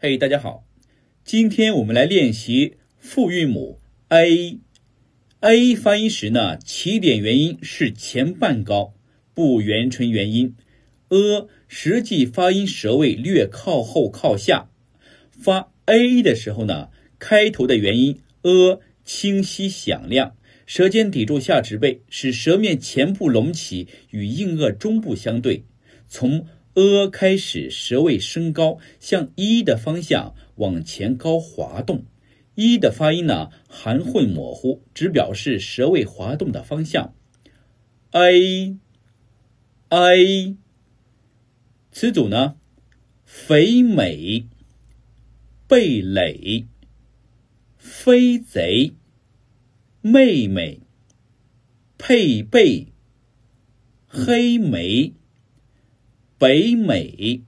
嘿，大家好，今天我们来练习复韵母 a。a 发音时呢，起点元音是前半高，不圆唇元音。a 实际发音舌位略靠后靠下。发 a 的时候呢，开头的元音 a 清晰响亮，舌尖抵住下齿背，使舌面前部隆起，与硬腭中部相对。从 a 开始，舌位升高，向一的方向往前高滑动。一的发音呢含混模糊，只表示舌位滑动的方向。a a 词组呢，肥美、蓓蕾、飞贼、妹妹、配备、黑莓。北美。